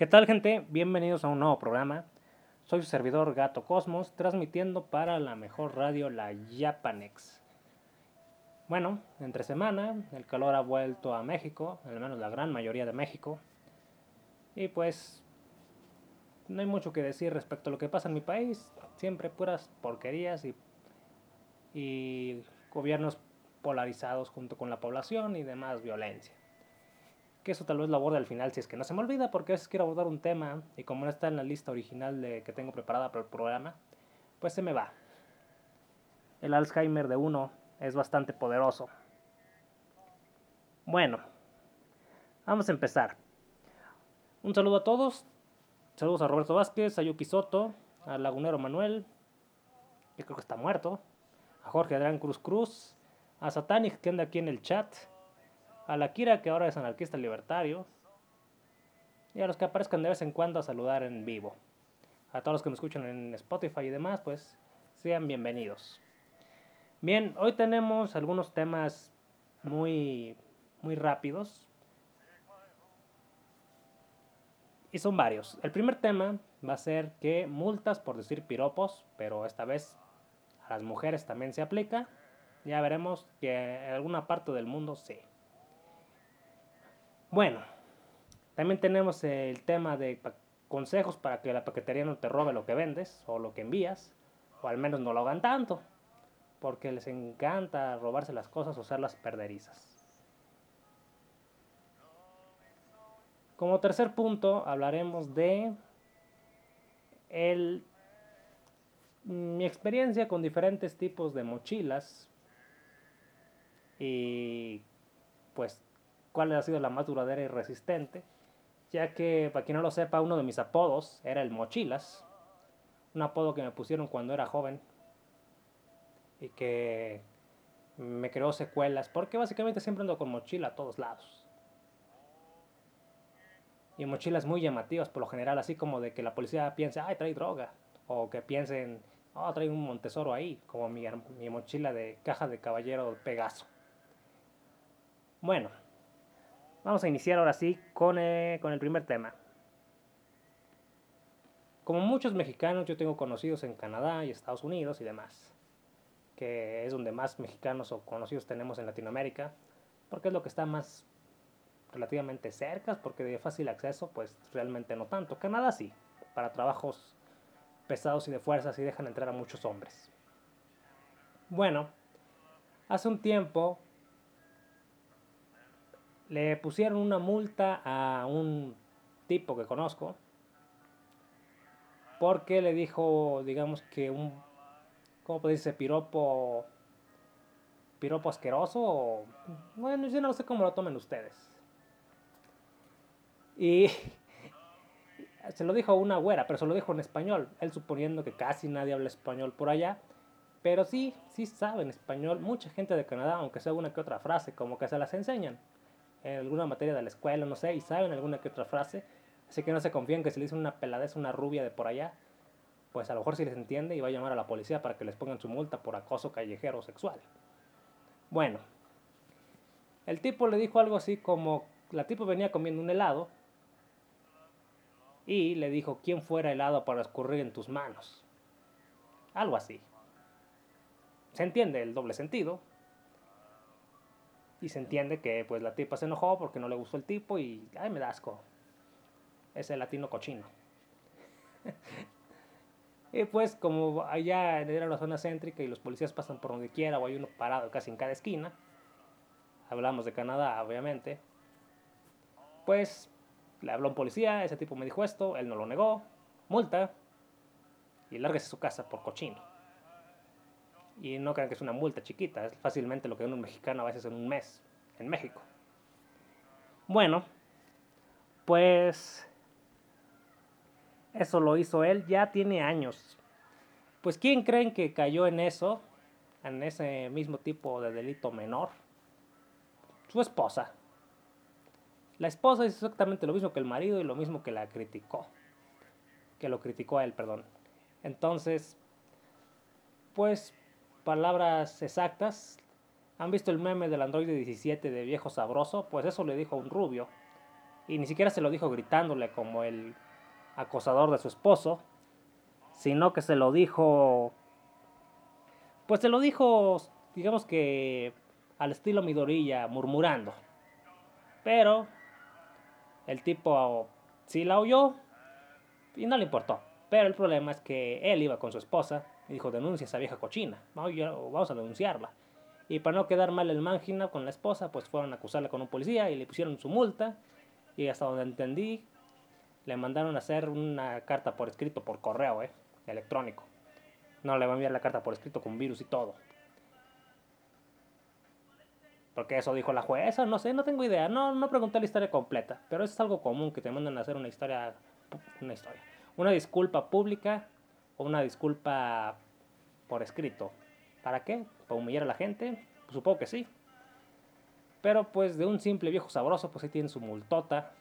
¿Qué tal gente? Bienvenidos a un nuevo programa. Soy su servidor Gato Cosmos, transmitiendo para la mejor radio, la Japanex. Bueno, entre semana, el calor ha vuelto a México, al menos la gran mayoría de México. Y pues, no hay mucho que decir respecto a lo que pasa en mi país. Siempre puras porquerías y, y gobiernos polarizados junto con la población y demás violencia que eso tal vez lo aborde al final si es que no se me olvida, porque a veces quiero abordar un tema y como no está en la lista original de, que tengo preparada para el programa, pues se me va. El Alzheimer de uno es bastante poderoso. Bueno, vamos a empezar. Un saludo a todos. Saludos a Roberto Vázquez, a Yuki Soto, al lagunero Manuel, que creo que está muerto, a Jorge Adrián Cruz Cruz, a Satanic que anda aquí en el chat, a la Kira, que ahora es anarquista libertario, y a los que aparezcan de vez en cuando a saludar en vivo. A todos los que me escuchan en Spotify y demás, pues sean bienvenidos. Bien, hoy tenemos algunos temas muy, muy rápidos. Y son varios. El primer tema va a ser que multas por decir piropos, pero esta vez a las mujeres también se aplica. Ya veremos que en alguna parte del mundo sí. Bueno, también tenemos el tema de consejos para que la paquetería no te robe lo que vendes o lo que envías, o al menos no lo hagan tanto, porque les encanta robarse las cosas o las perderizas. Como tercer punto hablaremos de el, mi experiencia con diferentes tipos de mochilas y pues cuál ha sido la más duradera y resistente, ya que, para quien no lo sepa, uno de mis apodos era el Mochilas, un apodo que me pusieron cuando era joven y que me creó secuelas, porque básicamente siempre ando con mochila a todos lados. Y mochilas muy llamativas por lo general, así como de que la policía piense, ay, trae droga, o que piensen, oh, trae un montesoro ahí, como mi, mi mochila de caja de caballero Pegaso. Bueno, Vamos a iniciar ahora sí con, eh, con el primer tema. Como muchos mexicanos, yo tengo conocidos en Canadá y Estados Unidos y demás, que es donde más mexicanos o conocidos tenemos en Latinoamérica, porque es lo que está más relativamente cerca, porque de fácil acceso, pues realmente no tanto. Canadá sí, para trabajos pesados y de fuerza sí dejan entrar a muchos hombres. Bueno, hace un tiempo le pusieron una multa a un tipo que conozco porque le dijo, digamos que un, ¿cómo puede decirse? Piropo, piropo asqueroso. bueno, yo no sé cómo lo tomen ustedes. Y se lo dijo una güera, pero se lo dijo en español. Él suponiendo que casi nadie habla español por allá. Pero sí, sí saben español. Mucha gente de Canadá, aunque sea una que otra frase, como que se las enseñan en alguna materia de la escuela, no sé, y saben alguna que otra frase. Así que no se confíen que si le dicen una peladez, una rubia de por allá, pues a lo mejor sí les entiende y va a llamar a la policía para que les pongan su multa por acoso callejero sexual. Bueno, el tipo le dijo algo así como, la tipo venía comiendo un helado y le dijo, ¿quién fuera helado para escurrir en tus manos? Algo así. Se entiende el doble sentido, y se entiende que pues la tipa se enojó porque no le gustó el tipo y, ay, me da asco. Ese latino cochino. y pues como allá era la zona céntrica y los policías pasan por donde quiera o hay uno parado casi en cada esquina, hablamos de Canadá obviamente, pues le habló un policía, ese tipo me dijo esto, él no lo negó, multa y lárguese su casa por cochino. Y no crean que es una multa chiquita, es fácilmente lo que un mexicano a veces en un mes en México. Bueno, pues eso lo hizo él, ya tiene años. Pues ¿quién creen que cayó en eso? En ese mismo tipo de delito menor. Su esposa. La esposa es exactamente lo mismo que el marido y lo mismo que la criticó. Que lo criticó a él, perdón. Entonces, pues palabras exactas. ¿Han visto el meme del Android 17 de viejo sabroso? Pues eso le dijo a un rubio. Y ni siquiera se lo dijo gritándole como el acosador de su esposo, sino que se lo dijo, pues se lo dijo, digamos que al estilo Midorilla, murmurando. Pero el tipo sí la oyó y no le importó. Pero el problema es que él iba con su esposa y dijo, denuncia a esa vieja cochina, vamos a denunciarla. Y para no quedar mal el máquina con la esposa, pues fueron a acusarla con un policía y le pusieron su multa. Y hasta donde entendí, le mandaron a hacer una carta por escrito, por correo, eh, electrónico. No le van a enviar la carta por escrito con virus y todo. Porque eso dijo la jueza, no sé, no tengo idea. No, no pregunté la historia completa. Pero es algo común que te mandan a hacer una historia. Una historia. Una disculpa pública una disculpa por escrito. ¿Para qué? ¿Para humillar a la gente? Pues supongo que sí. Pero pues de un simple viejo sabroso, pues ahí tiene su multota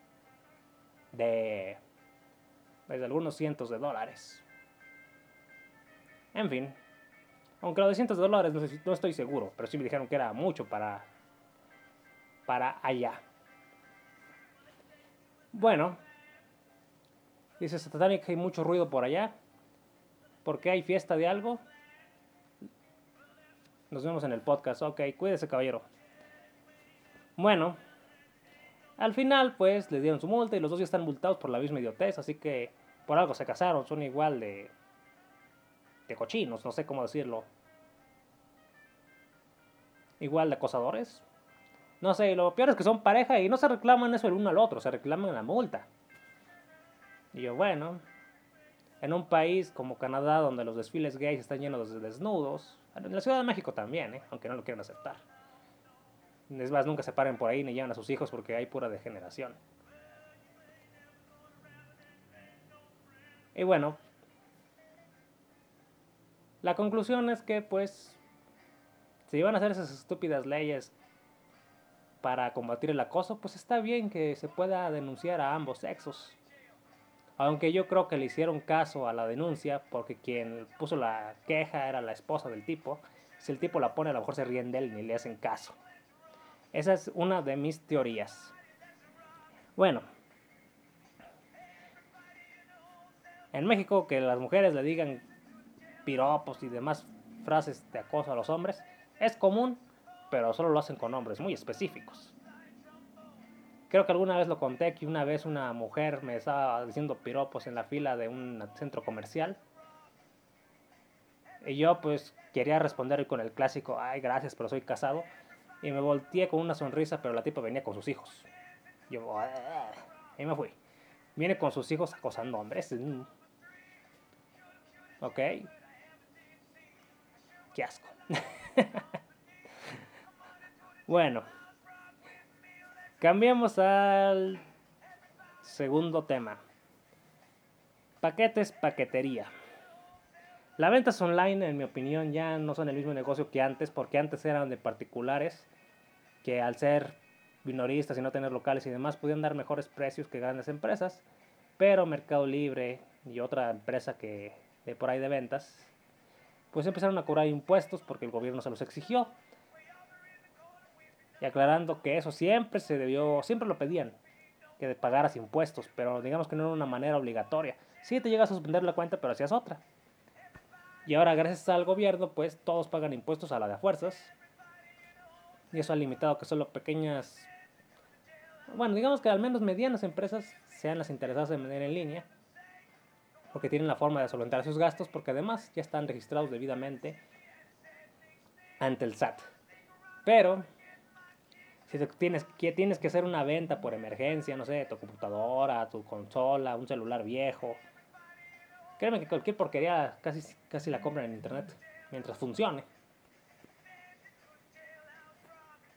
de, pues, algunos cientos de dólares. En fin. Aunque los de cientos de dólares no, estoy seguro, pero sí me dijeron que era mucho para, para allá. Bueno, dice Satanic hay mucho ruido por allá. ¿Por qué hay fiesta de algo? Nos vemos en el podcast. Ok, cuídese, caballero. Bueno, al final, pues, le dieron su multa y los dos ya están multados por la misma idiotez, así que por algo se casaron, son igual de. de cochinos, no sé cómo decirlo. Igual de acosadores. No sé, lo peor es que son pareja y no se reclaman eso el uno al otro, se reclaman la multa. Y yo, bueno, en un país como Canadá, donde los desfiles gays están llenos de desnudos, en la Ciudad de México también, ¿eh? aunque no lo quieran aceptar. Es más, nunca se paren por ahí ni llevan a sus hijos porque hay pura degeneración. Y bueno, la conclusión es que pues si iban a hacer esas estúpidas leyes para combatir el acoso, pues está bien que se pueda denunciar a ambos sexos. Aunque yo creo que le hicieron caso a la denuncia porque quien puso la queja era la esposa del tipo. Si el tipo la pone, a lo mejor se ríen de él ni le hacen caso. Esa es una de mis teorías. Bueno, en México que las mujeres le digan piropos y demás frases de acoso a los hombres es común, pero solo lo hacen con hombres muy específicos. Creo que alguna vez lo conté que una vez una mujer me estaba diciendo piropos en la fila de un centro comercial. Y yo pues quería responder con el clásico, ay gracias, pero soy casado. Y me volteé con una sonrisa, pero la tipa venía con sus hijos. Yo, ah", y me fui. Viene con sus hijos acosando hombres. Ok. Qué asco. bueno. Cambiamos al segundo tema. Paquetes, paquetería. Las ventas online, en mi opinión, ya no son el mismo negocio que antes, porque antes eran de particulares, que al ser minoristas y no tener locales y demás, podían dar mejores precios que grandes empresas, pero Mercado Libre y otra empresa que de por ahí de ventas, pues empezaron a cobrar impuestos porque el gobierno se los exigió. Y aclarando que eso siempre se debió, siempre lo pedían, que pagaras impuestos, pero digamos que no era una manera obligatoria. Sí te llegas a suspender la cuenta, pero hacías otra. Y ahora gracias al gobierno, pues todos pagan impuestos a la de fuerzas. Y eso ha limitado que solo pequeñas, bueno, digamos que al menos medianas empresas sean las interesadas en vender en línea. Porque tienen la forma de solventar sus gastos, porque además ya están registrados debidamente ante el SAT. Pero si tienes, tienes que hacer una venta por emergencia, no sé, tu computadora, tu consola, un celular viejo, créeme que cualquier porquería casi, casi la compran en internet, mientras funcione.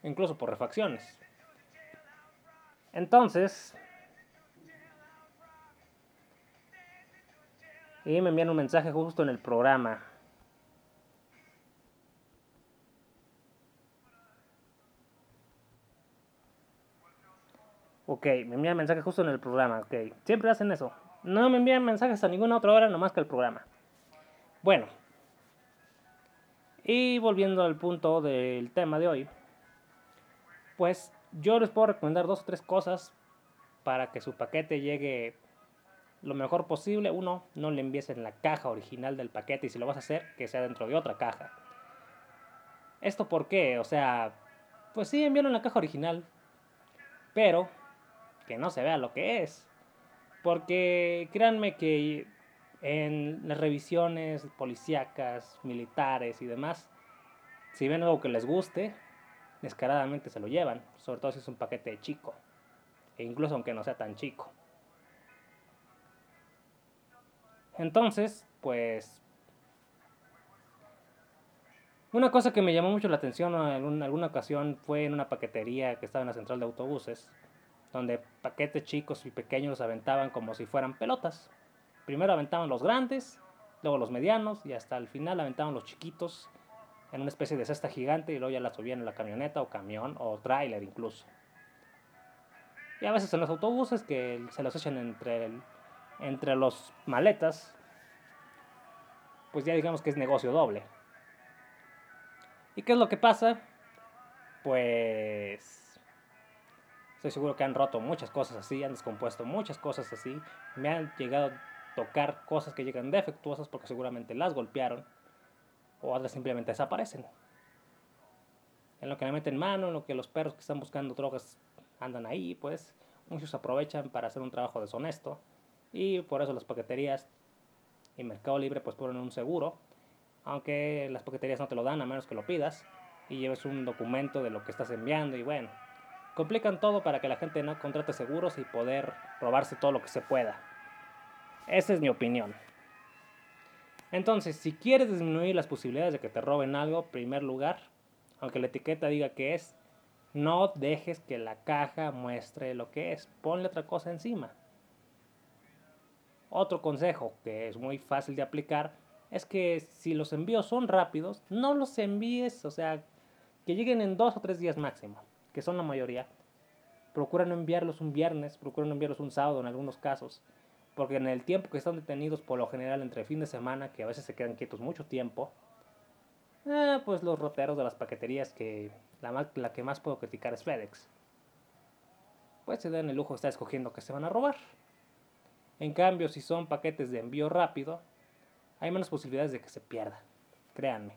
Incluso por refacciones. Entonces, y me envían un mensaje justo en el programa. Ok, me envían mensajes justo en el programa, ok. Siempre hacen eso. No me envían mensajes a ninguna otra hora, nomás que el programa. Bueno. Y volviendo al punto del tema de hoy. Pues yo les puedo recomendar dos o tres cosas para que su paquete llegue lo mejor posible. Uno, no le envíes en la caja original del paquete y si lo vas a hacer, que sea dentro de otra caja. ¿Esto por qué? O sea, pues sí, envíalo en la caja original, pero que no se vea lo que es. Porque créanme que en las revisiones policíacas, militares y demás, si ven algo que les guste, descaradamente se lo llevan, sobre todo si es un paquete chico, e incluso aunque no sea tan chico. Entonces, pues, una cosa que me llamó mucho la atención en alguna ocasión fue en una paquetería que estaba en la central de autobuses, donde paquetes chicos y pequeños los aventaban como si fueran pelotas. Primero aventaban los grandes, luego los medianos y hasta el final aventaban los chiquitos en una especie de cesta gigante y luego ya la subían en la camioneta o camión o tráiler incluso. Y a veces en los autobuses que se los echan entre, entre los maletas, pues ya digamos que es negocio doble. ¿Y qué es lo que pasa? Pues estoy seguro que han roto muchas cosas así, han descompuesto muchas cosas así. Me han llegado tocar cosas que llegan defectuosas porque seguramente las golpearon o otras simplemente desaparecen. En lo que le meten mano, en lo que los perros que están buscando drogas andan ahí, pues muchos aprovechan para hacer un trabajo deshonesto y por eso las paqueterías y Mercado Libre pues ponen un seguro, aunque las paqueterías no te lo dan a menos que lo pidas y lleves un documento de lo que estás enviando y bueno, complican todo para que la gente no contrate seguros y poder robarse todo lo que se pueda. Esa es mi opinión. Entonces, si quieres disminuir las posibilidades de que te roben algo, primer lugar, aunque la etiqueta diga que es, no dejes que la caja muestre lo que es. Ponle otra cosa encima. Otro consejo que es muy fácil de aplicar es que si los envíos son rápidos, no los envíes, o sea, que lleguen en dos o tres días máximo, que son la mayoría. Procura no enviarlos un viernes, procura no enviarlos un sábado en algunos casos porque en el tiempo que están detenidos por lo general entre fin de semana, que a veces se quedan quietos mucho tiempo, eh, pues los roteros de las paqueterías, que la, la que más puedo criticar es FedEx, pues se dan el lujo de estar escogiendo que se van a robar. En cambio, si son paquetes de envío rápido, hay menos posibilidades de que se pierda, créanme.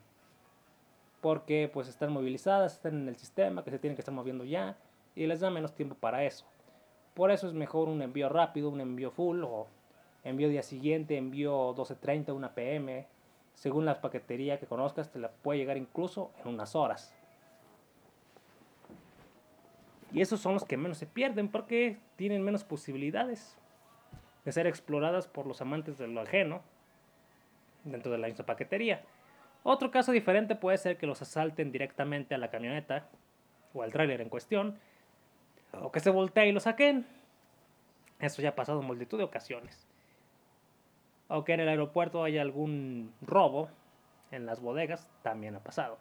Porque pues están movilizadas, están en el sistema, que se tienen que estar moviendo ya, y les da menos tiempo para eso. Por eso es mejor un envío rápido, un envío full o envío día siguiente, envío 12.30, una pm. Según la paquetería que conozcas, te la puede llegar incluso en unas horas. Y esos son los que menos se pierden porque tienen menos posibilidades de ser exploradas por los amantes de lo ajeno dentro de la misma paquetería. Otro caso diferente puede ser que los asalten directamente a la camioneta o al tráiler en cuestión o que se voltee y lo saquen. Eso ya ha pasado en multitud de ocasiones. O que en el aeropuerto haya algún robo en las bodegas, también ha pasado.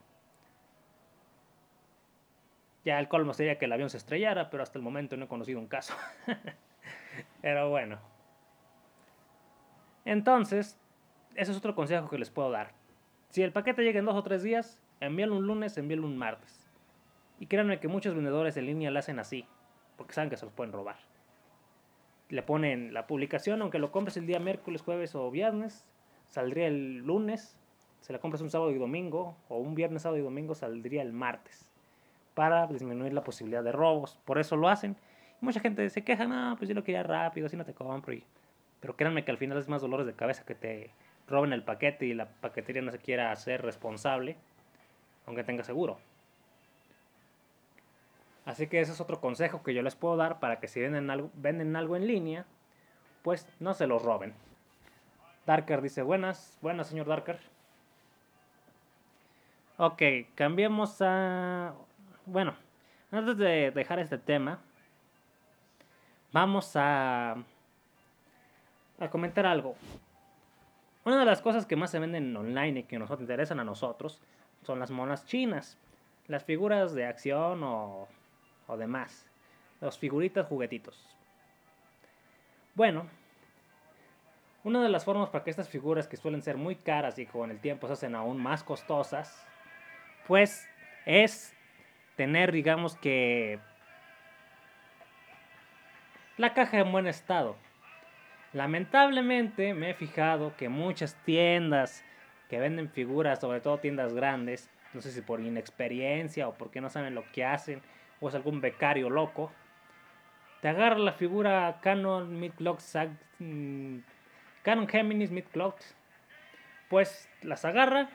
Ya el colmo sería que el avión se estrellara, pero hasta el momento no he conocido un caso. pero bueno. Entonces, ese es otro consejo que les puedo dar. Si el paquete llega en dos o tres días, envíalo un lunes, envíalo un martes. Y créanme que muchos vendedores en línea lo hacen así porque saben que se los pueden robar. Le ponen la publicación, aunque lo compres el día miércoles, jueves o viernes, saldría el lunes. Si la compras un sábado y domingo, o un viernes, sábado y domingo, saldría el martes. Para disminuir la posibilidad de robos. Por eso lo hacen. Y mucha gente se queja, no, pues yo lo quería rápido, así no te compro. Pero créanme que al final es más dolores de cabeza que te roben el paquete y la paquetería no se quiera hacer responsable, aunque tenga seguro. Así que ese es otro consejo que yo les puedo dar para que si venden algo, venden algo en línea, pues no se lo roben. Darker dice, buenas, buenas señor Darker. Ok, cambiemos a... Bueno, antes de dejar este tema, vamos a, a comentar algo. Una de las cosas que más se venden online y que nos interesan a nosotros son las monas chinas. Las figuras de acción o o demás. Los figuritas juguetitos. Bueno, una de las formas para que estas figuras que suelen ser muy caras y con el tiempo se hacen aún más costosas, pues es tener, digamos que, La caja en buen estado. Lamentablemente me he fijado que muchas tiendas que venden figuras, sobre todo tiendas grandes, no sé si por inexperiencia o porque no saben lo que hacen, o es algún becario loco, te agarra la figura Canon Midclock mm, Canon Geminis Midclock, pues las agarra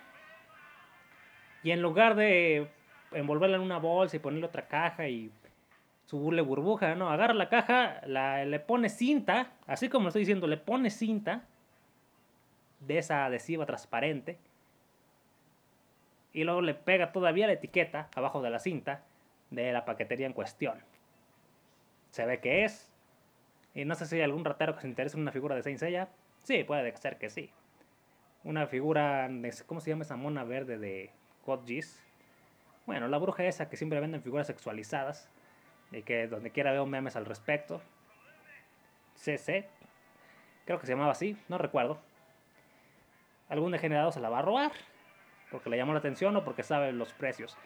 y en lugar de envolverla en una bolsa y ponerle otra caja y subirle burbuja, no, agarra la caja, la, le pone cinta, así como estoy diciendo, le pone cinta de esa adhesiva transparente y luego le pega todavía la etiqueta abajo de la cinta de la paquetería en cuestión. Se ve que es. Y no sé si hay algún ratero que se interese en una figura de Saint Seiya. Sí, puede ser que sí. Una figura, de, ¿cómo se llama esa mona verde de God Bueno, la bruja esa que siempre venden figuras sexualizadas. Y que donde quiera veo memes al respecto. CC. Creo que se llamaba así, no recuerdo. Algún degenerado se la va a robar. Porque le llamó la atención o porque sabe los precios.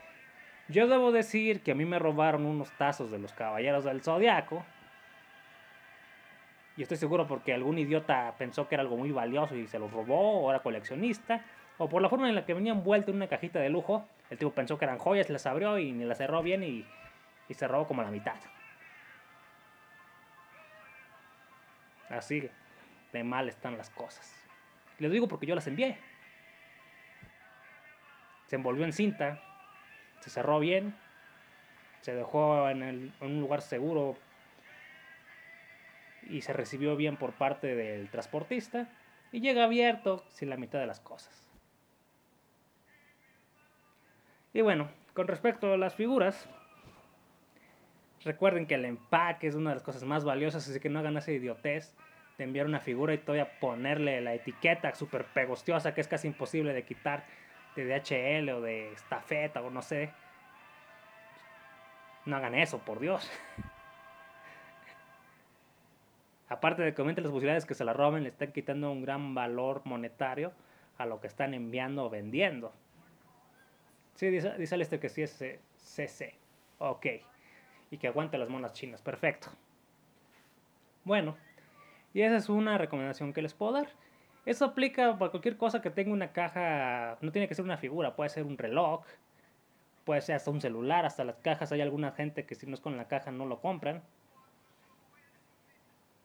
Yo debo decir que a mí me robaron unos tazos de los Caballeros del Zodiaco. Y estoy seguro porque algún idiota pensó que era algo muy valioso y se los robó, o era coleccionista, o por la forma en la que venía envuelto en una cajita de lujo, el tipo pensó que eran joyas, las abrió y ni las cerró bien y, y se robó como la mitad. Así de mal están las cosas. Les digo porque yo las envié. Se envolvió en cinta, se cerró bien, se dejó en, un lugar seguro y se recibió bien por parte del transportista y llega abierto sin la mitad de las cosas. Y bueno, con respecto a las figuras, recuerden que el empaque es una de las cosas más valiosas, así que no hagan esa idiotez de enviar una figura y todavía ponerle la etiqueta súper pegostiosa que es casi imposible de quitar de DHL o de estafeta o no sé. No hagan eso, por Dios. Aparte de que aumenten las posibilidades que se la roben, le están quitando un gran valor monetario a lo que están enviando o vendiendo. Sí, dice, dice este que sí es CC. Ok. Y que aguante las monas chinas. Perfecto. Bueno, y esa es una recomendación que les puedo dar. Eso aplica para cualquier cosa que tenga una caja, no tiene que ser una figura, puede ser un reloj, puede ser hasta un celular, hasta las cajas. Hay alguna gente que si no es con la caja no lo compran.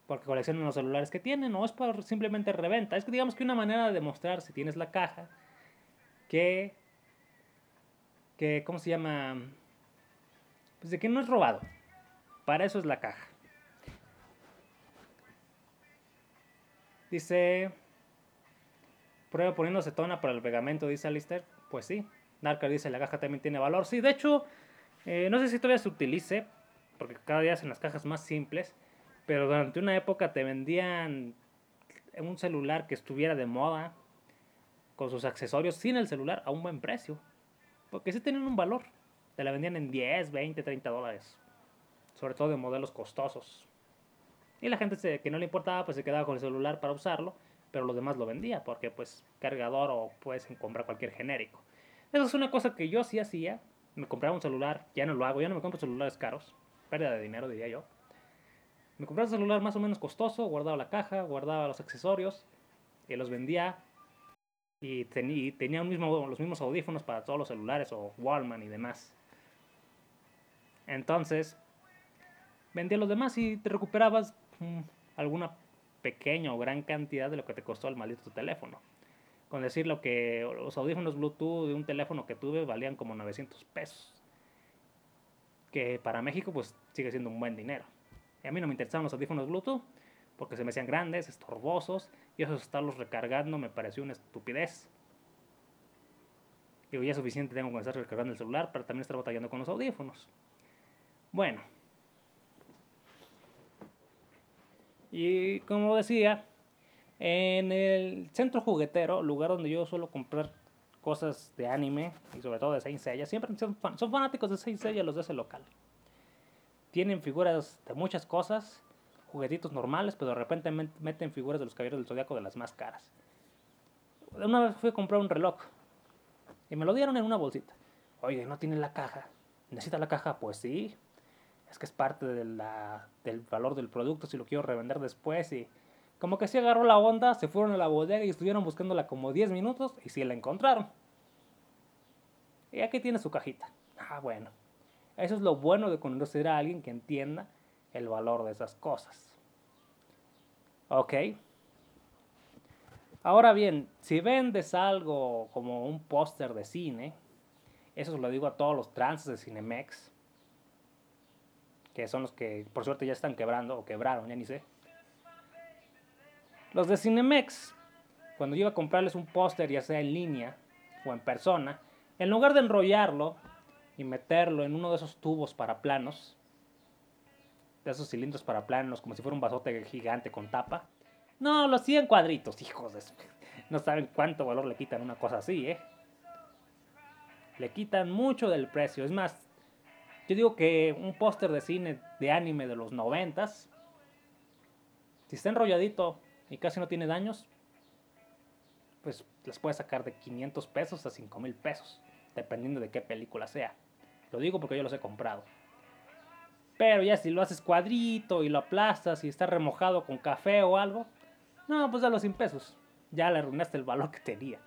Porque coleccionan los celulares que tienen, o es por simplemente reventa. Es que digamos que una manera de demostrar si tienes la caja, que, que ¿cómo se llama? Pues de que no es robado. Para eso es la caja. Dice, Prueba poniendo acetona para el pegamento, dice Alistair. Pues sí. Narca dice, la caja también tiene valor. Sí, de hecho, eh, no sé si todavía se utilice, porque cada día hacen las cajas más simples, pero durante una época te vendían un celular que estuviera de moda, con sus accesorios, sin el celular, a un buen precio. Porque sí tenían un valor. Te la vendían en 10, 20, 30 dólares. Sobre todo de modelos costosos. Y la gente que no le importaba, pues se quedaba con el celular para usarlo pero los demás lo vendía porque pues cargador o puedes comprar cualquier genérico. Eso es una cosa que yo sí hacía. Me compraba un celular, ya no lo hago, ya no me compro celulares caros. Pérdida de dinero, diría yo. Me compraba un celular más o menos costoso, guardaba la caja, guardaba los accesorios y los vendía. Y, tenía un mismo, los mismos audífonos para todos los celulares o Wallman y demás. Entonces, vendía los demás y te recuperabas mm, alguna pequeña o gran cantidad de lo que te costó el maldito teléfono. Con decir lo que los audífonos Bluetooth de un teléfono que tuve valían como 900 pesos. Que para México pues sigue siendo un buen dinero. Y a mí no me interesaban los audífonos Bluetooth porque se me hacían grandes, estorbosos y eso estarlos recargando me pareció una estupidez. Digo, ya es suficiente tengo con estar recargando el celular para también estar batallando con los audífonos. Bueno, Y como decía, en el centro juguetero, lugar donde yo suelo comprar cosas de anime y sobre todo de Saint Seiya, siempre son, fanáticos de Saint Seiya los de ese local. Tienen figuras de muchas cosas, juguetitos normales, pero de repente meten figuras de los caballeros del zodiaco de las más caras. Una vez fui a comprar un reloj y me lo dieron en una bolsita. Oye, no tiene la caja. ¿Necesita la caja? Pues sí. Es que es parte de la, del valor del producto si lo quiero revender después y como que sí agarró la onda, se fueron a la bodega y estuvieron buscándola como 10 minutos y sí la encontraron. Y aquí tiene su cajita. Ah, bueno. Eso es lo bueno de conocer a alguien que entienda el valor de esas cosas. Ok. Ahora bien, si vendes algo como un póster de cine, eso se lo digo a todos los trances de Cinemex, que son los que por suerte ya están quebrando o quebraron, ya ni sé. Los de Cinemex, cuando yo iba a comprarles un póster, ya sea en línea o en persona, en lugar de enrollarlo y meterlo en uno de esos tubos para planos, de esos cilindros para planos, como si fuera un vasote gigante con tapa, no, lo hacían cuadritos, hijos de... No saben cuánto valor le quitan una cosa así, ¿eh? Le quitan mucho del precio. Es más, yo digo que un póster de cine de anime de los noventas, si está enrolladito y casi no tiene daños, pues les puede sacar de 500 pesos a 5 mil pesos, dependiendo de qué película sea. Lo digo porque yo los he comprado. Pero ya si lo haces cuadrito y lo aplastas y está remojado con café o algo, no, pues los sin pesos. Ya le arruinaste el valor que tenía.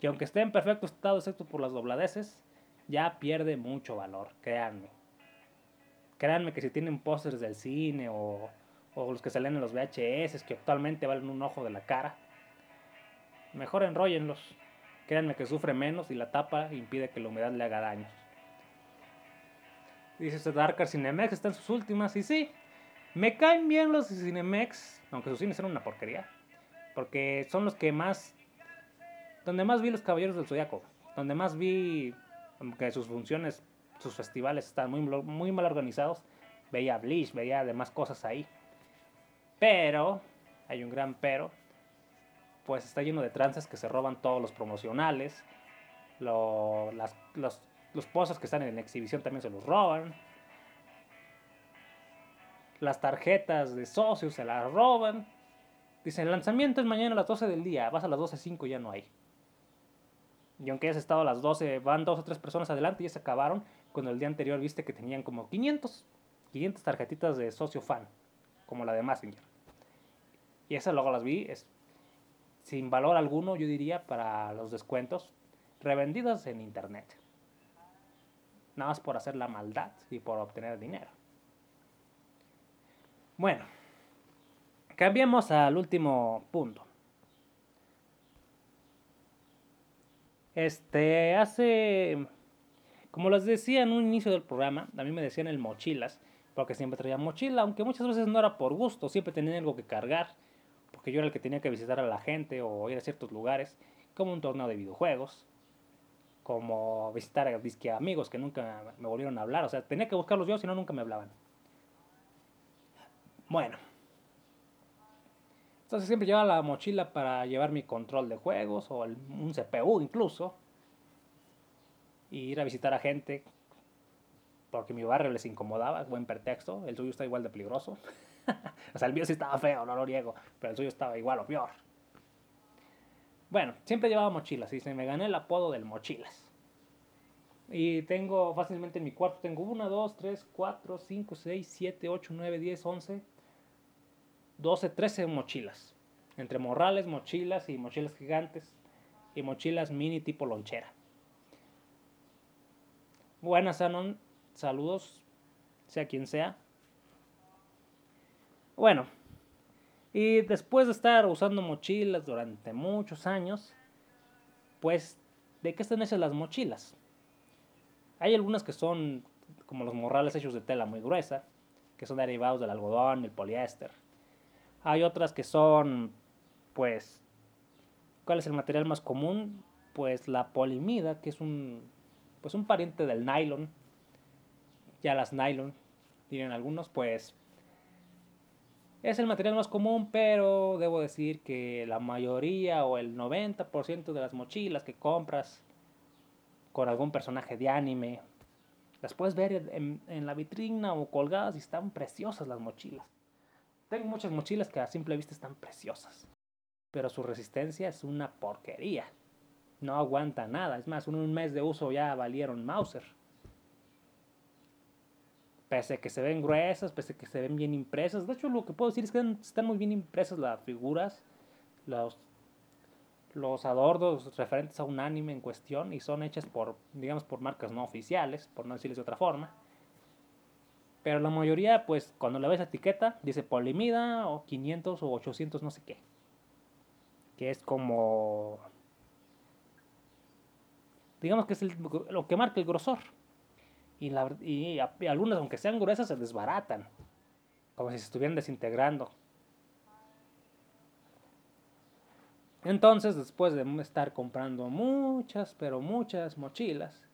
Que aunque esté en perfecto estado, excepto por las dobladeces, ya pierde mucho valor, créanme. Créanme que si tienen pósters del cine o, o los que salen en los VHS, que actualmente valen un ojo de la cara, mejor enrollenlos. Créanme que sufre menos y la tapa impide que la humedad le haga daño. Dice usted, Darker Cinemex está en sus últimas, y sí, me caen bien los Cinemex, aunque sus cines eran una porquería, porque son los que más, donde más vi los Caballeros del Zodiaco, donde más vi que sus funciones, sus festivales están muy, muy mal organizados, veía Bleach, veía demás cosas ahí. Pero, hay un gran pero, pues está lleno de tranzas que se roban todos los promocionales, las, los, los pozos que están en exhibición también se los roban. Las tarjetas de socios se las roban. Dicen, lanzamiento es mañana a las 12 del día, vas a las 12.05 ya no hay. Y aunque hayas estado a las 12, van dos o tres personas adelante y ya se acabaron, cuando el día anterior viste que tenían como 500, 500 tarjetitas de socio fan, como la de Messenger. Y esas luego las vi, es sin valor alguno, yo diría, para los descuentos, revendidas en internet. Nada más por hacer la maldad y por obtener dinero. Bueno, cambiemos al último punto. Este, hace, como les decía en un inicio del programa, a mí me decían el mochilas, porque siempre traía mochila, aunque muchas veces no era por gusto, siempre tenía algo que cargar, porque yo era el que tenía que visitar a la gente o ir a ciertos lugares, como un torneo de videojuegos, como visitar a disque amigos que nunca me volvieron a hablar, o sea, tenía que buscarlos yo, si no, nunca me hablaban. Bueno, entonces siempre llevaba la mochila para llevar mi control de juegos o un CPU incluso. Y ir a visitar a gente porque mi barrio les incomodaba, buen pretexto. El suyo está igual de peligroso. o sea, el mío sí estaba feo, no lo niego, pero el suyo estaba igual o peor. Bueno, siempre llevaba mochilas y se me gané el apodo del mochilas. Y tengo fácilmente en mi cuarto, tengo 1, 2, 3, 4, 5, 6, 7, 8, 9, 10, 11, 12, 13 mochilas. Entre morrales, mochilas y mochilas gigantes y mochilas mini tipo lonchera. Buenas, Anon. Saludos, sea quien sea. Bueno, y después de estar usando mochilas durante muchos años, pues, ¿de qué están hechas las mochilas? Hay algunas que son como los morrales hechos de tela muy gruesa, que son derivados del algodón, el poliéster. Hay otras que son, pues, ¿cuál es el material más común? Pues la polimida, que es un, pues un pariente del nylon. Ya las nylon, tienen algunos, pues, es el material más común, pero debo decir que la mayoría o el 90% de las mochilas que compras con algún personaje de anime, las puedes ver en, en la vitrina o colgadas y están preciosas las mochilas. Tengo muchas mochilas que a simple vista están preciosas, pero su resistencia es una porquería. No aguanta nada, es más, en un mes de uso ya valieron Mauser. pese a que se ven gruesas, pese a que se ven bien impresas. De hecho, lo que puedo decir es que están muy bien impresas las figuras, los, los adornos referentes a un anime en cuestión y son hechas por, digamos, por marcas no oficiales, por no decirles de otra forma. Pero la mayoría, pues, cuando le ves la etiqueta, dice Polimida o 500 o 800 no sé qué. Que es como... Digamos que es lo que marca el grosor. Y, la, y, algunas, aunque sean gruesas, se desbaratan. Como si se estuvieran desintegrando. Entonces, después de estar comprando muchas, pero muchas mochilas,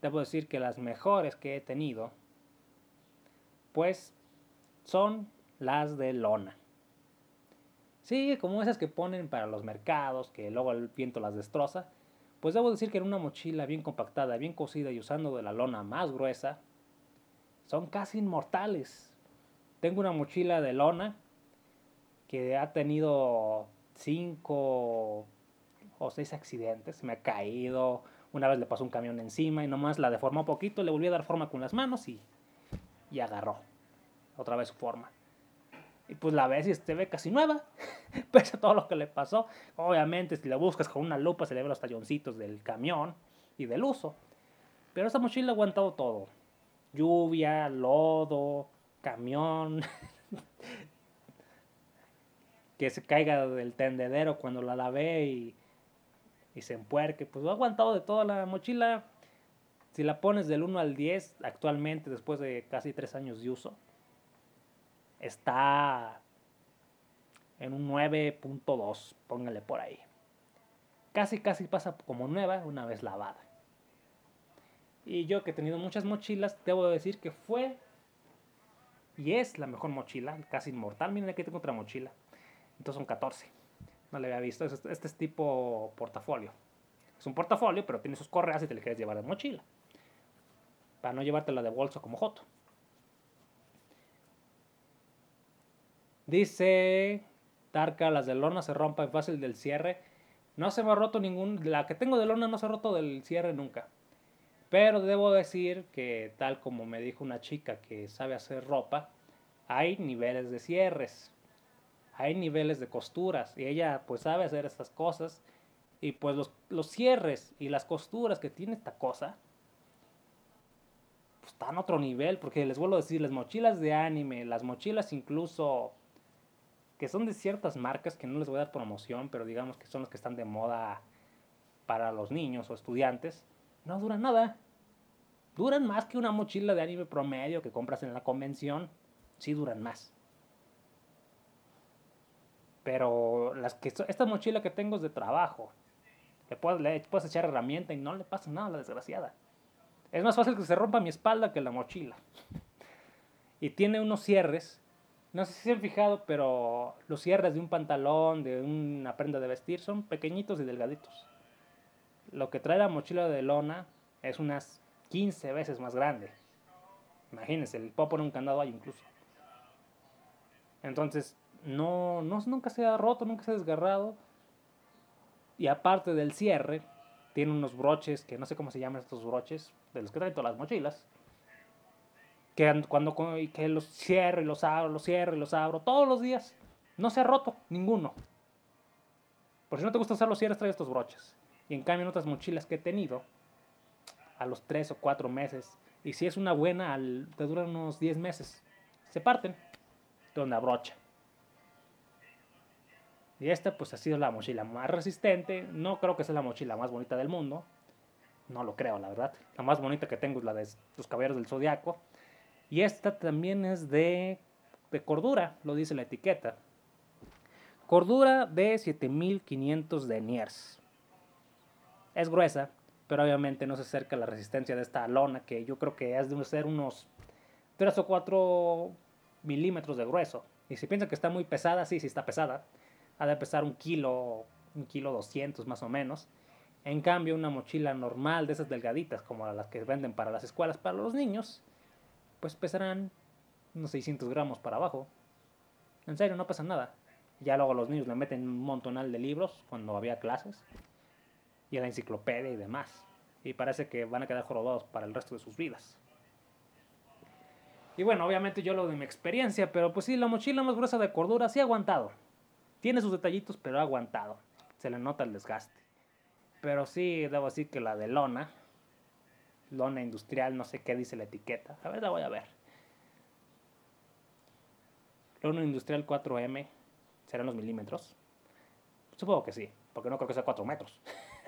debo decir que las mejores que he tenido pues son las de lona. Sí, como esas que ponen para los mercados, que luego el viento las destroza. Pues debo decir que en una mochila bien compactada, bien cosida y usando de la lona más gruesa, son casi inmortales. Tengo una mochila de lona que ha tenido cinco o seis accidentes. Me ha caído, una vez le pasó un camión encima y nomás la deformó un poquito, le volví a dar forma con las manos y y agarró otra vez su forma. Y pues la ves y se ve casi nueva, pese a todo lo que le pasó. Obviamente, si la buscas con una lupa, se le ven los talloncitos del camión y del uso. Pero esa mochila ha aguantado todo: lluvia, lodo, camión, que se caiga del tendedero cuando la lavé y, y se empuerque. Pues ha aguantado de toda la mochila si la pones del 1 al 10, actualmente, después de casi 3 años de uso, está en un 9.2, póngale por ahí. Casi, casi pasa como nueva una vez lavada. Y yo que he tenido muchas mochilas, debo decir que fue y es la mejor mochila, casi inmortal. Miren aquí tengo otra mochila. Entonces son 14. No le había visto. Este es tipo portafolio. Es un portafolio, pero tiene sus correas y te le quieres llevar de mochila para no llevártela de bolso como Joto. Dice Tarka, las de lona se rompen fácil del cierre. No se me ha roto ningún, la que tengo de lona no se ha roto del cierre nunca. Pero debo decir que tal como me dijo una chica que sabe hacer ropa, hay niveles de cierres, hay niveles de costuras y ella pues sabe hacer estas cosas y pues los, los cierres y las costuras que tiene esta cosa están a otro nivel, porque les vuelvo a decir, las mochilas de anime, las mochilas incluso que son de ciertas marcas que no les voy a dar promoción, pero digamos que son las que están de moda para los niños o estudiantes, no duran nada. Duran más que una mochila de anime promedio que compras en la convención, sí duran más. Pero las que esta mochila que tengo es de trabajo. Le puedes, le puedes echar herramienta y no le pasa nada a la desgraciada. Es más fácil que se rompa mi espalda que la mochila. Y tiene unos cierres. No sé si se han fijado, pero los cierres de un pantalón, de una prenda de vestir, son pequeñitos y delgaditos. Lo que trae la mochila de lona es unas 15 veces más grande. Imagínense, el puedo poner un candado ahí incluso. Entonces, no, no, nunca se ha roto, nunca se ha desgarrado. Y aparte del cierre, tiene unos broches, que no sé cómo se llaman estos broches, de los que traen todas las mochilas. Que cuando que los cierro y los abro, los cierro y los abro todos los días. No se ha roto ninguno. Por si no te gusta usar los cierres, trae estos broches. Y en cambio en otras mochilas que he tenido, a los 3 o 4 meses, y si es una buena, al, te duran unos 10 meses, se parten de una brocha. Y esta pues ha sido la mochila más resistente. No creo que sea la mochila más bonita del mundo. No lo creo, la verdad. La más bonita que tengo es la de los caballeros del zodiaco. Y esta también es de, de cordura, lo dice la etiqueta. Cordura de 7500 deniers. Es gruesa, pero obviamente no se acerca a la resistencia de esta lona, que yo creo que es de ser unos 3 o 4 milímetros de grueso. Y si piensan que está muy pesada, sí, sí está pesada ha de pesar un kilo, un kilo 200 más o menos. En cambio, una mochila normal de esas delgaditas, como las que venden para las escuelas para los niños, pues pesarán unos 600 gramos para abajo. En serio, no pasa nada. Ya luego los niños le meten un montonal de libros cuando había clases, y a la enciclopedia y demás. Y parece que van a quedar jorobados para el resto de sus vidas. Y bueno, obviamente yo lo de mi experiencia, pero pues sí, la mochila más gruesa de cordura sí ha aguantado. Tiene sus detallitos, pero ha aguantado. Se le nota el desgaste. Pero sí, debo decir que la de lona, lona industrial, no sé qué dice la etiqueta. A ver, la voy a ver. Lona industrial 4M, ¿serán los milímetros? Supongo que sí, porque no creo que sea 4 metros.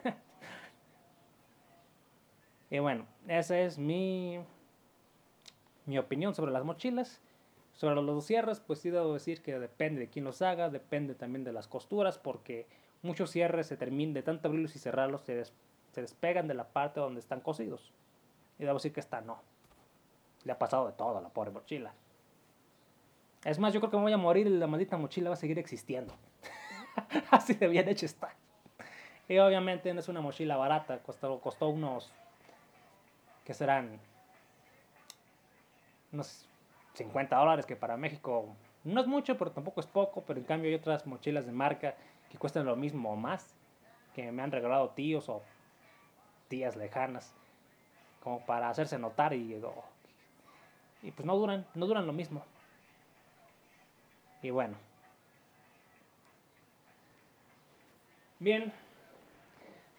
y bueno, esa es mi, mi opinión sobre las mochilas. Sobre los cierres, pues sí debo decir que depende de quién los haga, depende también de las costuras, porque muchos cierres se terminan de tanto abrirlos y cerrarlos, se, se despegan de la parte donde están cosidos. Y debo decir que esta no. Le ha pasado de todo a la pobre mochila. Es más, yo creo que me voy a morir y la maldita mochila va a seguir existiendo. Así de bien hecho está. Y obviamente no es una mochila barata, costó, costó unos, que serán? Unos 50 dólares, que para México no es mucho, pero tampoco es poco, pero en cambio hay otras mochilas de marca que cuestan lo mismo o más, que me han regalado tíos o tías lejanas, como para hacerse notar y, y pues no duran, no duran lo mismo. Y bueno. Bien,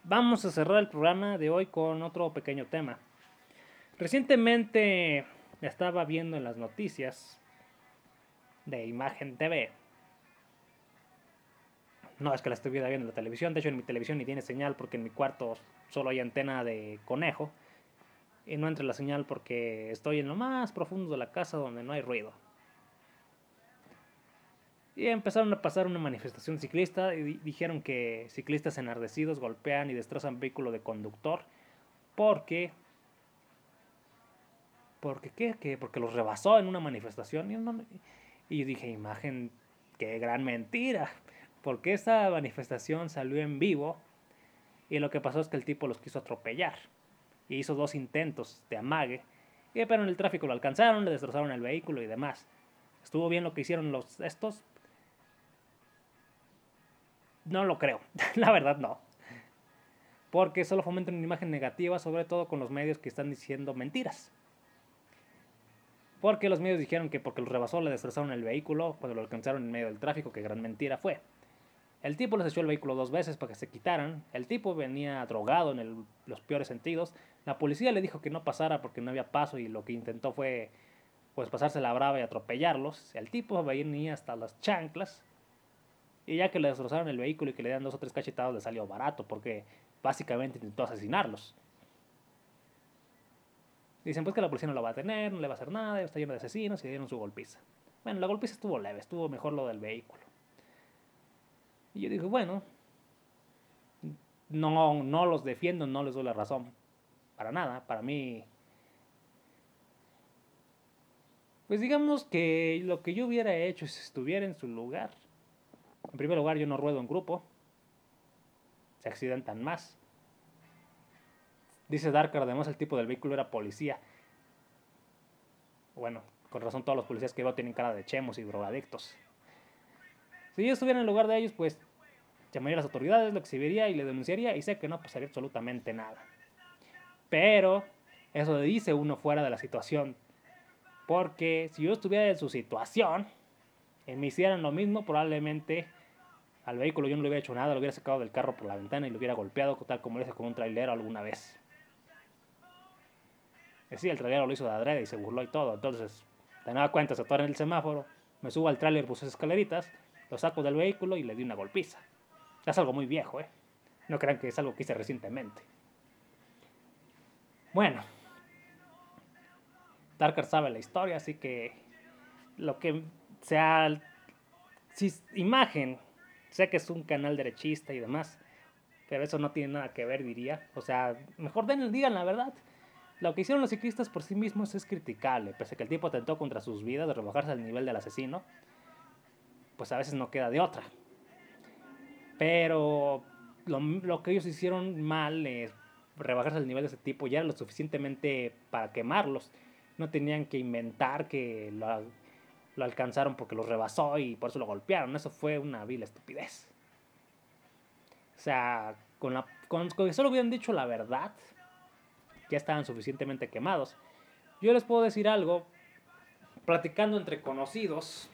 vamos a cerrar el programa de hoy con otro pequeño tema. Recientemente estaba viendo en las noticias de Imagen TV. No es que la estuviera viendo en la televisión, de hecho en mi televisión ni tiene señal porque en mi cuarto solo hay antena de conejo. Y no entra la señal porque estoy en lo más profundo de la casa donde no hay ruido. Y empezaron a pasar una manifestación ciclista y dijeron que ciclistas enardecidos golpean y destrozan vehículo de conductor porque porque qué, porque los rebasó en una manifestación y, yo dije, imagen, qué gran mentira, porque esa manifestación salió en vivo y lo que pasó es que el tipo los quiso atropellar y hizo dos intentos de amague, y, pero en el tráfico lo alcanzaron, le destrozaron el vehículo y demás. ¿Estuvo bien lo que hicieron los estos? No lo creo, la verdad no. Porque solo fomentan una imagen negativa, sobre todo con los medios que están diciendo mentiras. Porque los medios dijeron que porque los rebasó le destrozaron el vehículo cuando lo alcanzaron en medio del tráfico, que gran mentira fue. El tipo les echó el vehículo dos veces para que se quitaran. El tipo venía drogado en los peores sentidos. La policía le dijo que no pasara porque no había paso y lo que intentó fue pues pasarse la brava y atropellarlos. El tipo venía hasta las chanclas y ya que le destrozaron el vehículo y que le dieron dos o tres cachetados, le salió barato, porque básicamente intentó asesinarlos. Dicen pues que la policía no lo va a tener, no le va a hacer nada, está lleno de asesinos y dieron su golpiza. Bueno, la golpiza estuvo leve, estuvo mejor lo del vehículo. Y yo dije, bueno, no, no los defiendo, no les doy la razón. Para nada, para mí. Pues digamos que lo que yo hubiera hecho si estuviera en su lugar, en primer lugar, yo no ruedo en grupo. Se accidentan más. Dice Darker, además el tipo del vehículo era policía. Bueno, con razón todos los policías que veo tienen cara de chemos y drogadictos. Si yo estuviera en el lugar de ellos, pues llamaría a las autoridades, lo exhibiría y le denunciaría y sé que no pasaría absolutamente nada. Pero eso dice uno fuera de la situación. Porque si yo estuviera en su situación y me hicieran lo mismo, probablemente al vehículo yo no le hubiera hecho nada, lo hubiera sacado del carro por la ventana y lo hubiera golpeado tal como lo hice con un trailero alguna vez. Y sí, el trailero lo hizo de adrede y se burló y todo. Entonces, de nada cuenta, se atora el semáforo, me subo al trailer, puse escaleritas, lo saco del vehículo y le di una golpiza. Es algo muy viejo, ¿eh? No crean que es algo que hice recientemente. Bueno, Darker sabe la historia, así que lo que sea si imagen Sé que es un canal derechista y demás, pero eso no tiene nada que ver, diría. O sea, mejor den, digan la verdad. Lo que hicieron los ciclistas por sí mismos es criticable, pese a que el tipo tentó contra sus vidas de rebajarse al nivel del asesino, pues a veces no queda de otra. Pero lo, lo que ellos hicieron mal es rebajarse al nivel de ese tipo, ya era lo suficientemente para quemarlos. No tenían que inventar que lo, lo alcanzaron porque lo rebasó y por eso lo golpearon. Eso fue una vil estupidez. O sea, con, la, con, que solo hubieran dicho la verdad, ya estaban suficientemente quemados. Yo les puedo decir algo platicando entre conocidos.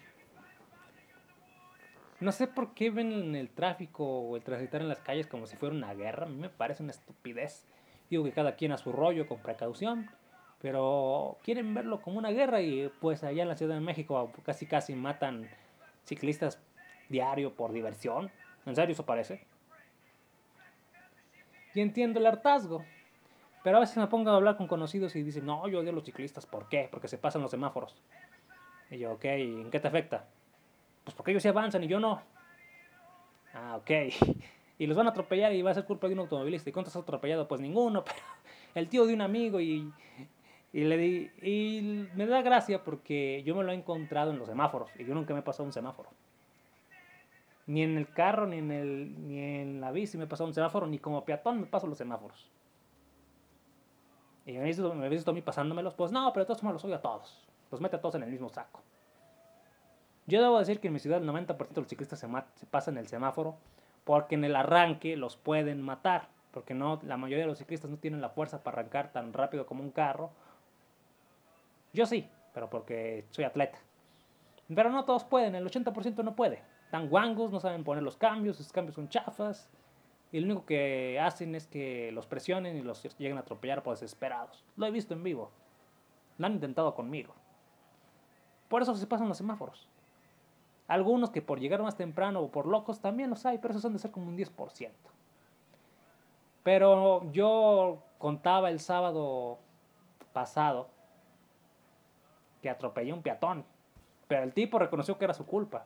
No sé por qué ven el tráfico o el transitar en las calles como si fuera una guerra. A mí me parece una estupidez. Digo que cada quien a su rollo, con precaución. Pero quieren verlo como una guerra y pues allá en la Ciudad de México casi casi matan ciclistas diario por diversión. ¿En serio eso parece? Y entiendo el hartazgo. Pero a veces me pongo a hablar con conocidos y dicen, no, yo odio a los ciclistas. ¿Por qué? Porque se pasan los semáforos. Y yo, ok, ¿en qué te afecta? Pues porque ellos sí avanzan y yo no. Ah, ok. Y los van a atropellar y va a ser culpa de un automovilista. ¿Y cuántos has atropellado? Pues ninguno, pero el tío de un amigo y, y le di, y me da gracia porque yo me lo he encontrado en los semáforos y yo nunca me he pasado un semáforo. Ni en el carro, ni en, el, ni en la bici me he pasado un semáforo, ni como peatón me paso los semáforos. Y me visto, me a mí pasándomelos, pues no, pero de todos modos los odio a todos. Los mete a todos en el mismo saco. Yo debo decir que en mi ciudad el 90% de los ciclistas se, se pasan el semáforo porque en el arranque los pueden matar. Porque no, la mayoría de los ciclistas no tienen la fuerza para arrancar tan rápido como un carro. Yo sí, pero porque soy atleta. Pero no todos pueden, el 80% no puede. Están guangos, no saben poner los cambios, sus cambios son chafas. Y lo único que hacen es que los presionen y los lleguen a atropellar por desesperados. Lo he visto en vivo. Lo han intentado conmigo. Por eso se pasan los semáforos. Algunos que por llegar más temprano o por locos también los hay, pero esos han de ser como un 10%. Pero yo contaba el sábado pasado que atropellé un peatón. Pero el tipo reconoció que era su culpa.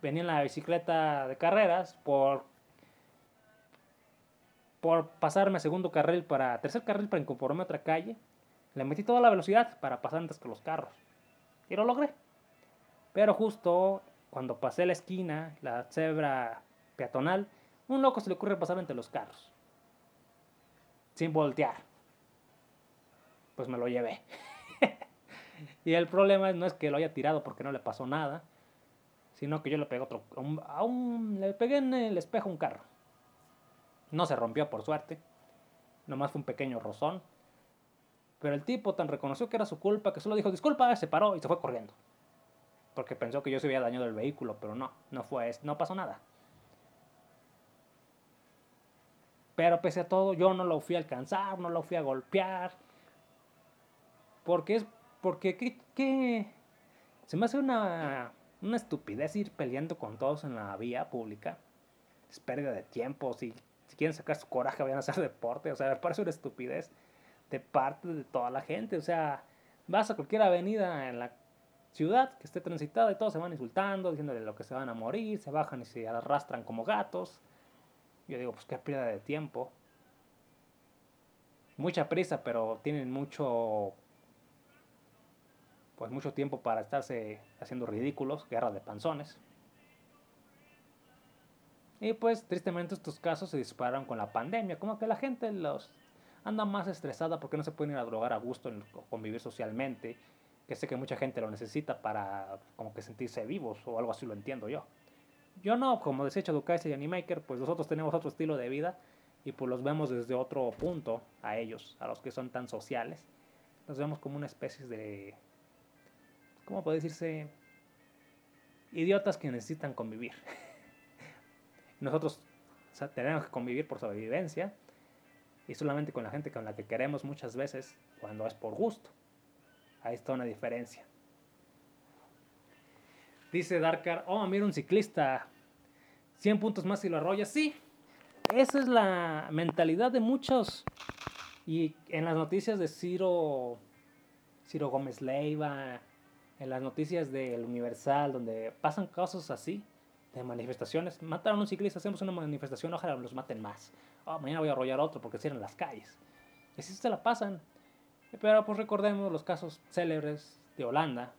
Venía en la bicicleta de carreras por por pasarme a segundo carril para tercer carril para incorporarme a otra calle. Le metí toda la velocidad para pasar antes que los carros. Y lo logré. Pero justo cuando pasé la esquina, la cebra peatonal, un loco se le ocurre pasar entre los carros. Sin voltear. Pues me lo llevé. y el problema no es que lo haya tirado porque no le pasó nada, sino que yo le pegué otro, a un, le pegué en el espejo un carro. No se rompió por suerte. Nomás fue un pequeño rozón. Pero el tipo tan reconoció que era su culpa que solo dijo disculpa, se paró y se fue corriendo. Porque pensó que yo se había dañado el vehículo, pero no, no fue, no pasó nada. Pero pese a todo, yo no lo fui a alcanzar, no lo fui a golpear. Porque es, porque ¿qué, se me hace una, una estupidez ir peleando con todos en la vía pública. Es pérdida de tiempo. Si quieren sacar su coraje, vayan a hacer deporte. O sea, me parece una estupidez de parte de toda la gente. O sea, vas a cualquier avenida en la ciudad que esté transitada y todos se van insultando, diciéndole lo que se van a morir, se bajan y se arrastran como gatos. Yo digo, pues qué pérdida de tiempo. Mucha prisa, pero tienen mucho pues mucho tiempo para estarse haciendo ridículos, guerra de panzones. Y pues tristemente estos casos se dispararon con la pandemia, como que la gente los anda más estresada porque no se pueden ir a drogar a gusto, en, convivir socialmente, que sé que mucha gente lo necesita para como que sentirse vivos o algo así lo entiendo yo. Yo no, como desecho Educaise y Animaker, pues nosotros tenemos otro estilo de vida y pues los vemos desde otro punto a ellos, a los que son tan sociales. Los vemos como una especie de, ¿cómo puede decirse? Idiotas que necesitan convivir. Nosotros tenemos que convivir por sobrevivencia y solamente con la gente con la que queremos muchas veces cuando es por gusto. Ahí está una diferencia. Dice Darkar, oh, mira un ciclista, 100 puntos más si lo arrolla. Sí, esa es la mentalidad de muchos. Y en las noticias de Ciro, Ciro Gómez Leiva, en las noticias del Universal, donde pasan casos así, de manifestaciones. Mataron a un ciclista, hacemos una manifestación, ojalá los maten más. Oh, mañana voy a arrollar otro porque cierran las calles. Y así se la pasan. Pero pues recordemos los casos célebres de Holanda,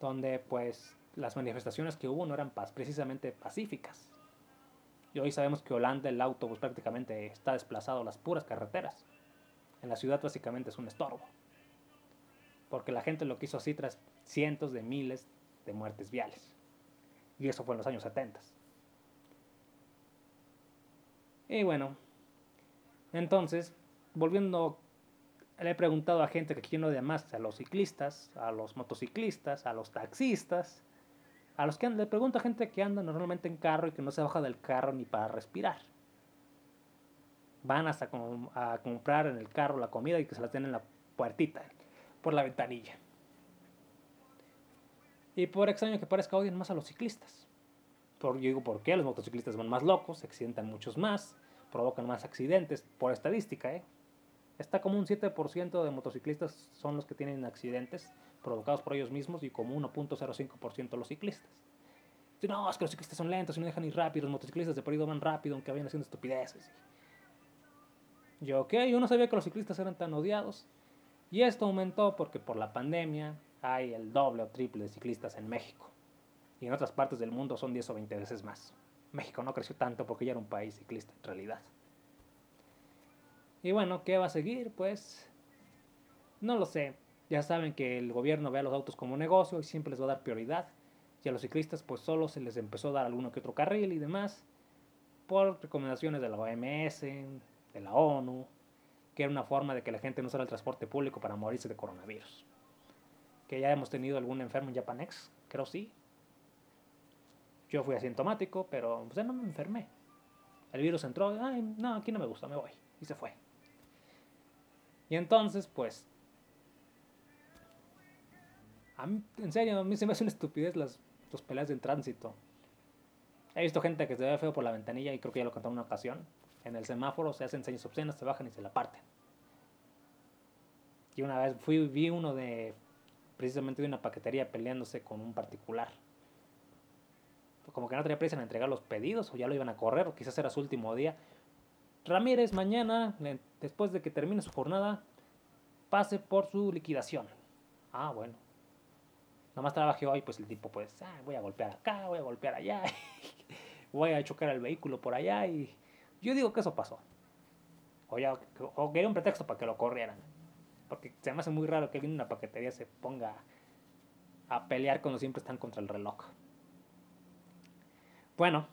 donde pues las manifestaciones que hubo no eran precisamente pacíficas. Y hoy sabemos que Holanda el autobús prácticamente está desplazado a las puras carreteras. En la ciudad básicamente es un estorbo. Porque la gente lo quiso así tras cientos de miles de muertes viales. Y eso fue en los años 70. Y bueno, entonces, volviendo le he preguntado a gente que quién odia más, a los ciclistas, a los motociclistas, a los taxistas, a los que le pregunto a gente que anda normalmente en carro y que no se baja del carro ni para respirar. Van hasta a comprar en el carro la comida y que se la tienen en la puertita, por la ventanilla. Y por extraño que parezca, odian más a los ciclistas. Por, yo digo, ¿por qué? Los motociclistas van más locos, se accidentan muchos más, provocan más accidentes, por estadística, ¿eh? Está como un 7% de motociclistas son los que tienen accidentes provocados por ellos mismos y como 1.05% los ciclistas. No, es que los ciclistas son lentos y no dejan ir rápido, los motociclistas de periodo van rápido aunque vayan haciendo estupideces. Yo, ok, yo no sabía que los ciclistas eran tan odiados. Y esto aumentó porque por la pandemia hay el doble o triple de ciclistas en México. Y en otras partes del mundo son 10 o 20 veces más. México no creció tanto porque ya era un país ciclista en realidad. Y bueno, ¿qué va a seguir? Pues no lo sé. Ya saben que el gobierno ve a los autos como negocio y siempre les va a dar prioridad. Y a los ciclistas pues solo se les empezó a dar alguno que otro carril y demás por recomendaciones de la OMS, de la ONU, que era una forma de que la gente no usara el transporte público para morirse de coronavirus. Que ya hemos tenido algún enfermo en Japanex, creo sí. Yo fui asintomático, pero pues, no me enfermé. El virus entró, ay, no, aquí no me gusta, me voy. Y se fue. Y entonces, pues, en serio, a mí se me hace una estupidez las, los peleas en tránsito. He visto gente que se ve feo por la ventanilla y creo que ya lo contaba en una ocasión. En el semáforo se hacen señas obscenas, se bajan y se la parten. Y una vez fui vi uno de precisamente de una paquetería peleándose con un particular. Como que no tenía prisa en entregar los pedidos o ya lo iban a correr o quizás era su último día. Ramírez mañana, después de que termine su jornada, pase por su liquidación. Ah, bueno. Nomás trabajé hoy, pues el tipo pues, ah, voy a golpear acá, voy a golpear allá, voy a chocar el vehículo por allá y yo digo que eso pasó. O, ya, o quería un pretexto para que lo corrieran. Porque se me hace muy raro que alguien en una paquetería se ponga a pelear cuando siempre están contra el reloj. Bueno,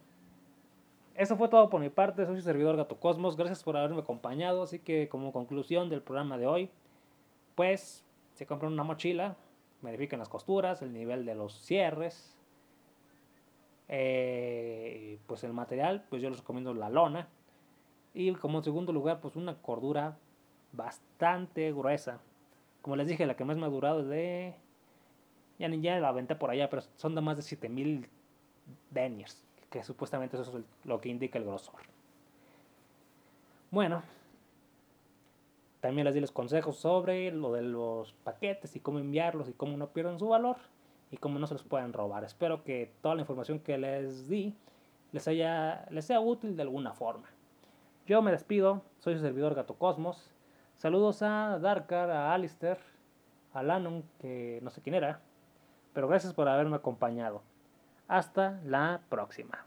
eso fue todo por mi parte. Soy su servidor Gato Cosmos. Gracias por haberme acompañado. Así que, como conclusión del programa de hoy, pues se compran una mochila, verifiquen las costuras, el nivel de los cierres. Eh, pues el material, pues yo les recomiendo la lona. Y como segundo lugar, pues una cordura bastante gruesa. Como les dije, la que más me ha durado es de. Ya ya la aventé por allá, pero son de más de 7000 deniers que supuestamente eso es lo que indica el grosor. Bueno, también les di los consejos sobre lo de los paquetes y cómo enviarlos y cómo no pierden su valor y cómo no se los pueden robar. Espero que toda la información que les di les, les sea útil de alguna forma. Yo me despido, soy su servidor Gato Cosmos. Saludos a Darkar, a Alistair, a Lannon, que no sé quién era, pero gracias por haberme acompañado. Hasta la próxima.